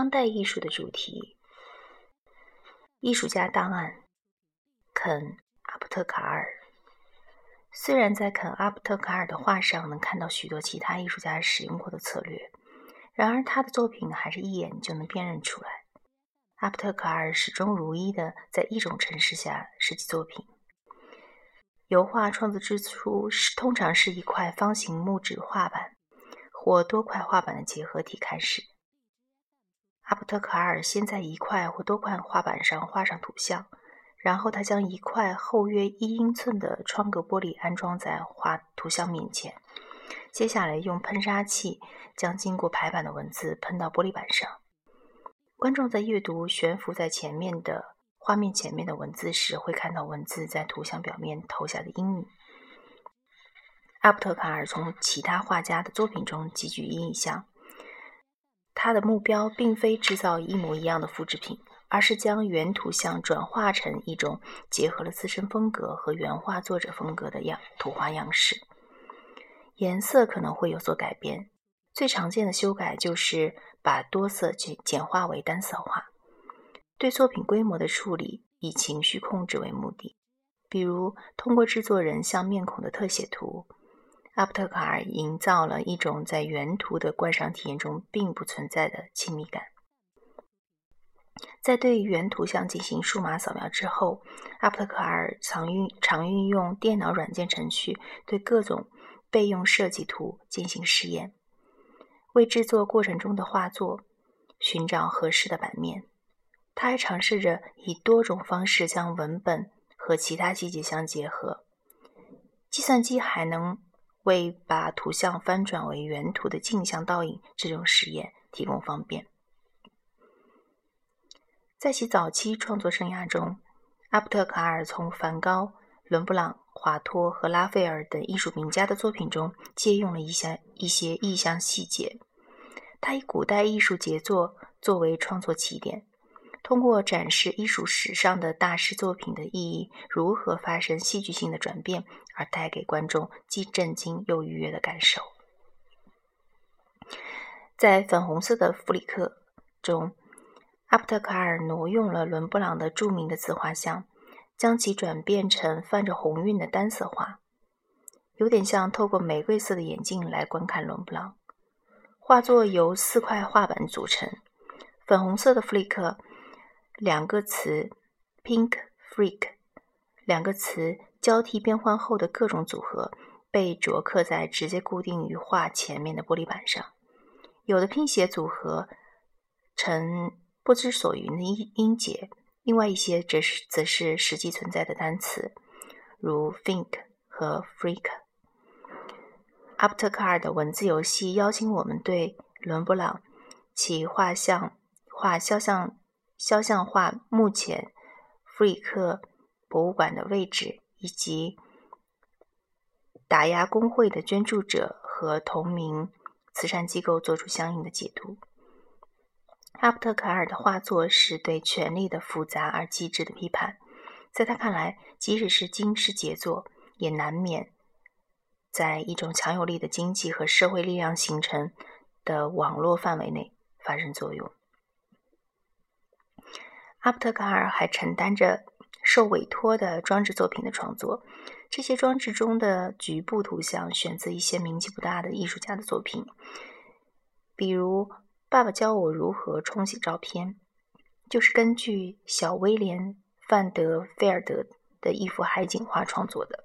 当代艺术的主题。艺术家档案，肯·阿普特卡尔。虽然在肯·阿普特卡尔的画上能看到许多其他艺术家使用过的策略，然而他的作品还是一眼就能辨认出来。阿普特卡尔始终如一的在一种程式下设计作品。油画创作之初是通常是一块方形木质画板或多块画板的结合体开始。阿普特卡尔先在一块或多块画板上画上图像，然后他将一块厚约一英寸的窗格玻璃安装在画图像面前，接下来用喷砂器将经过排版的文字喷到玻璃板上。观众在阅读悬浮在前面的画面前面的文字时，会看到文字在图像表面投下的阴影。阿普特卡尔从其他画家的作品中汲取印象。他的目标并非制造一模一样的复制品，而是将原图像转化成一种结合了自身风格和原画作者风格的样图画样式。颜色可能会有所改变，最常见的修改就是把多色简简化为单色画。对作品规模的处理以情绪控制为目的，比如通过制作人像面孔的特写图。阿普特卡尔营造了一种在原图的观赏体验中并不存在的亲密感。在对原图像进行数码扫描之后，阿普特卡尔常运常运用电脑软件程序对各种备用设计图进行试验，为制作过程中的画作寻找合适的版面。他还尝试着以多种方式将文本和其他细节相结合。计算机还能。为把图像翻转为原图的镜像倒影这种实验提供方便。在其早期创作生涯中，阿普特卡尔从梵高、伦勃朗、华托和拉斐尔等艺术名家的作品中借用了一些一些意象细节。他以古代艺术杰作作为创作起点。通过展示艺术史上的大师作品的意义如何发生戏剧性的转变，而带给观众既震惊又愉悦的感受。在粉红色的弗里克中，阿普特卡尔挪用了伦勃朗的著名的自画像，将其转变成泛着红晕的单色画，有点像透过玫瑰色的眼镜来观看伦勃朗。画作由四块画板组成，粉红色的弗里克。两个词 “pink freak” 两个词交替变换后的各种组合被着刻在直接固定于画前面的玻璃板上。有的拼写组合成不知所云的音音节，另外一些则是则是实际存在的单词，如 “think” 和 “freak”。阿普特卡尔的文字游戏邀请我们对伦勃朗其画像画肖像。肖像画目前弗里克博物馆的位置，以及打压工会的捐助者和同名慈善机构做出相应的解读。阿普特卡尔的画作是对权力的复杂而机智的批判。在他看来，即使是惊世杰作，也难免在一种强有力的经济和社会力量形成的网络范围内发生作用。阿普特卡尔还承担着受委托的装置作品的创作。这些装置中的局部图像选择一些名气不大的艺术家的作品，比如《爸爸教我如何冲洗照片》，就是根据小威廉·范德菲尔德的一幅海景画创作的。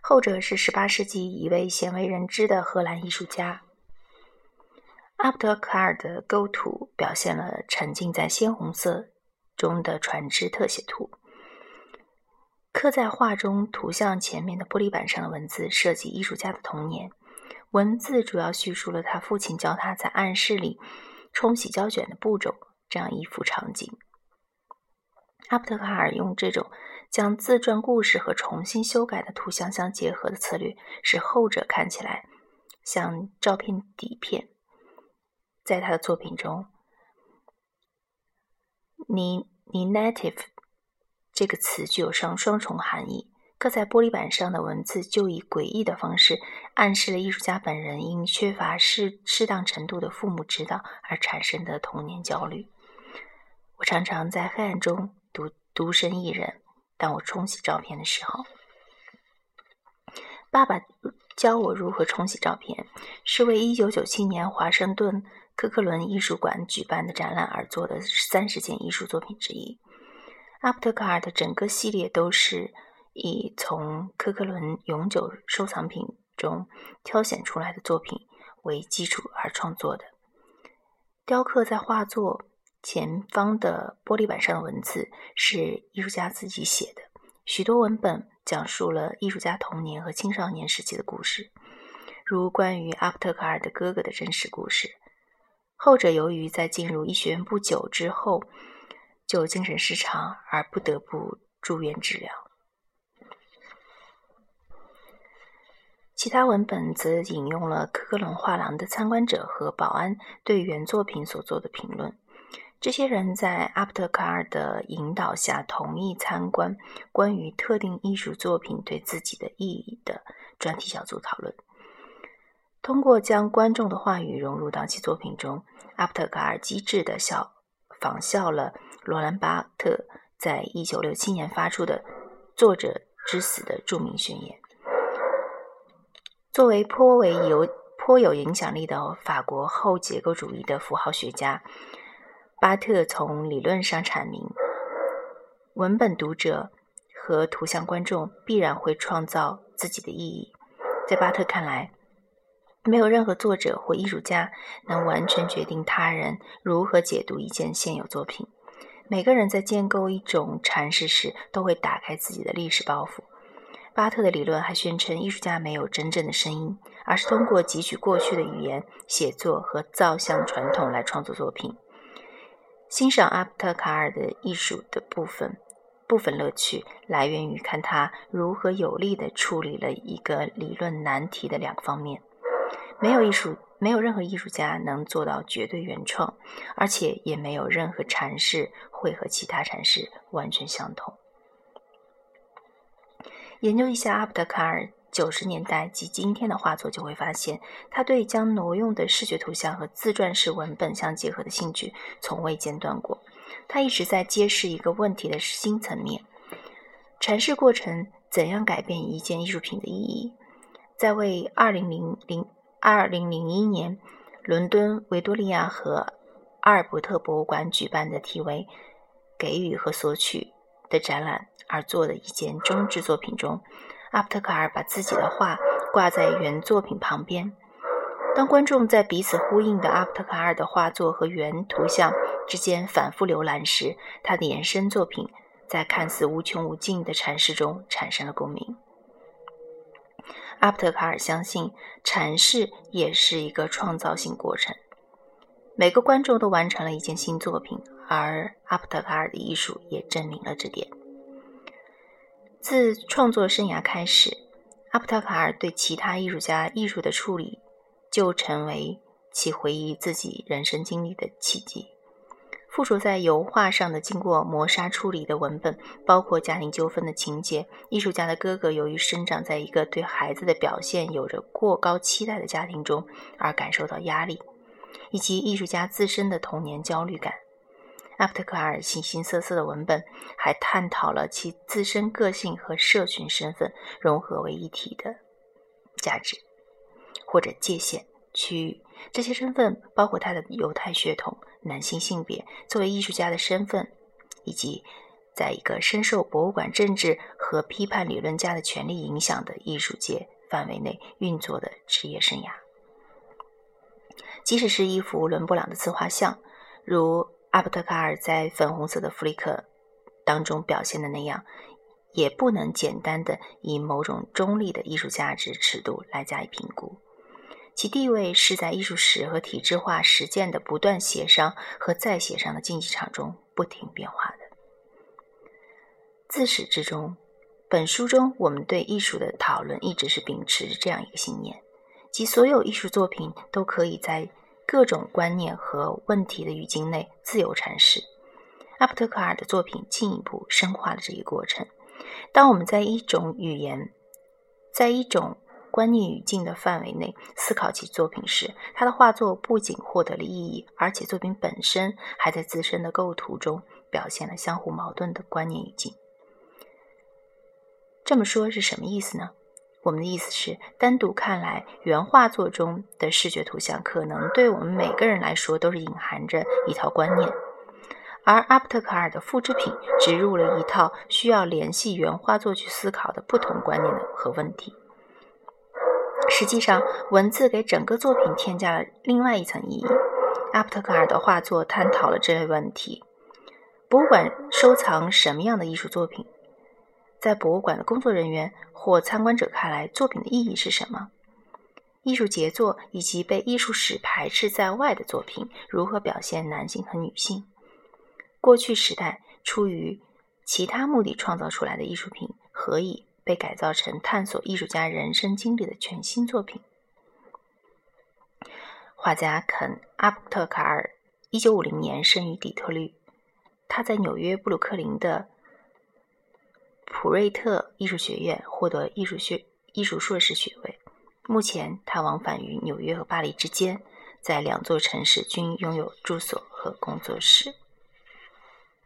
后者是18世纪一位鲜为人知的荷兰艺术家。阿普特卡尔的构图表现了沉浸在鲜红色中的船只特写图。刻在画中图像前面的玻璃板上的文字涉及艺术家的童年。文字主要叙述了他父亲教他在暗室里冲洗胶卷的步骤这样一幅场景。阿普特卡尔用这种将自传故事和重新修改的图像相结合的策略，使后者看起来像照片底片。在他的作品中 n 你 native” 这个词具有上双重含义，刻在玻璃板上的文字就以诡异的方式暗示了艺术家本人因缺乏适适当程度的父母指导而产生的童年焦虑。我常常在黑暗中独独身一人，当我冲洗照片的时候，爸爸教我如何冲洗照片，是为1997年华盛顿科克伦艺术馆举办的展览而做的三十件艺术作品之一。阿普特卡尔的整个系列都是以从科克伦永久收藏品中挑选出来的作品为基础而创作的。雕刻在画作前方的玻璃板上的文字是艺术家自己写的，许多文本讲述了艺术家童年和青少年时期的故事，如关于阿普特卡尔的哥哥的真实故事。后者由于在进入医学院不久之后。就精神失常而不得不住院治疗。其他文本则引用了科克伦画廊的参观者和保安对原作品所做的评论。这些人在阿普特卡尔的引导下同意参观关于特定艺术作品对自己的意义的专题小组讨论。通过将观众的话语融入到其作品中，阿普特卡尔机智地效仿效了。罗兰·巴特在一九六七年发出的“作者之死”的著名宣言。作为颇为有颇有影响力的法国后结构主义的符号学家，巴特从理论上阐明，文本读者和图像观众必然会创造自己的意义。在巴特看来，没有任何作者或艺术家能完全决定他人如何解读一件现有作品。每个人在建构一种阐释时，都会打开自己的历史包袱。巴特的理论还宣称，艺术家没有真正的声音，而是通过汲取过去的语言、写作和造像传统来创作作品。欣赏阿普特卡尔的艺术的部分，部分乐趣来源于看他如何有力地处理了一个理论难题的两个方面。没有艺术。没有任何艺术家能做到绝对原创，而且也没有任何阐释会和其他阐释完全相同。研究一下阿布特卡尔九十年代及今天的画作，就会发现他对将挪用的视觉图像和自传式文本相结合的兴趣从未间断过。他一直在揭示一个问题的新层面：阐释过程怎样改变一件艺术品的意义？在为二零零零。二零零一年，伦敦维多利亚和阿尔伯特博物馆举办的题为“给予和索取”的展览而做的一件装置作品中，阿普特卡尔把自己的画挂在原作品旁边。当观众在彼此呼应的阿普特卡尔的画作和原图像之间反复浏览时，他的延伸作品在看似无穷无尽的阐释中产生了共鸣。阿普特卡尔相信，阐释也是一个创造性过程。每个观众都完成了一件新作品，而阿普特卡尔的艺术也证明了这点。自创作生涯开始，阿普特卡尔对其他艺术家艺术的处理，就成为其回忆自己人生经历的契机。附着在油画上的经过磨砂处理的文本，包括家庭纠纷的情节。艺术家的哥哥由于生长在一个对孩子的表现有着过高期待的家庭中，而感受到压力，以及艺术家自身的童年焦虑感。阿普特卡尔形形色色的文本还探讨了其自身个性和社群身份融合为一体的价值或者界限区域。这些身份包括他的犹太血统。男性性别作为艺术家的身份，以及在一个深受博物馆政治和批判理论家的权力影响的艺术界范围内运作的职业生涯，即使是一幅伦勃朗的自画像，如阿布特卡尔在粉红色的弗里克当中表现的那样，也不能简单的以某种中立的艺术价值尺度来加以评估。其地位是在艺术史和体制化实践的不断协商和再协商的竞技场中不停变化的。自始至终，本书中我们对艺术的讨论一直是秉持这样一个信念：即所有艺术作品都可以在各种观念和问题的语境内自由阐释。阿普特卡尔的作品进一步深化了这一过程，当我们在一种语言，在一种观念语境的范围内思考其作品时，他的画作不仅获得了意义，而且作品本身还在自身的构图中表现了相互矛盾的观念语境。这么说是什么意思呢？我们的意思是，单独看来，原画作中的视觉图像可能对我们每个人来说都是隐含着一套观念，而阿布特卡尔的复制品植入了一套需要联系原画作去思考的不同观念和问题。实际上，文字给整个作品添加了另外一层意义。阿布特卡尔的画作探讨了这类问题：博物馆收藏什么样的艺术作品？在博物馆的工作人员或参观者看来，作品的意义是什么？艺术杰作以及被艺术史排斥在外的作品如何表现男性和女性？过去时代出于其他目的创造出来的艺术品，何以被改造成探索艺术家人生经历的全新作品？画家肯·阿布特卡尔，一九五零年生于底特律，他在纽约布鲁克林的。普瑞特艺术学院获得艺术学艺术硕士学位。目前，他往返于纽约和巴黎之间，在两座城市均拥有住所和工作室。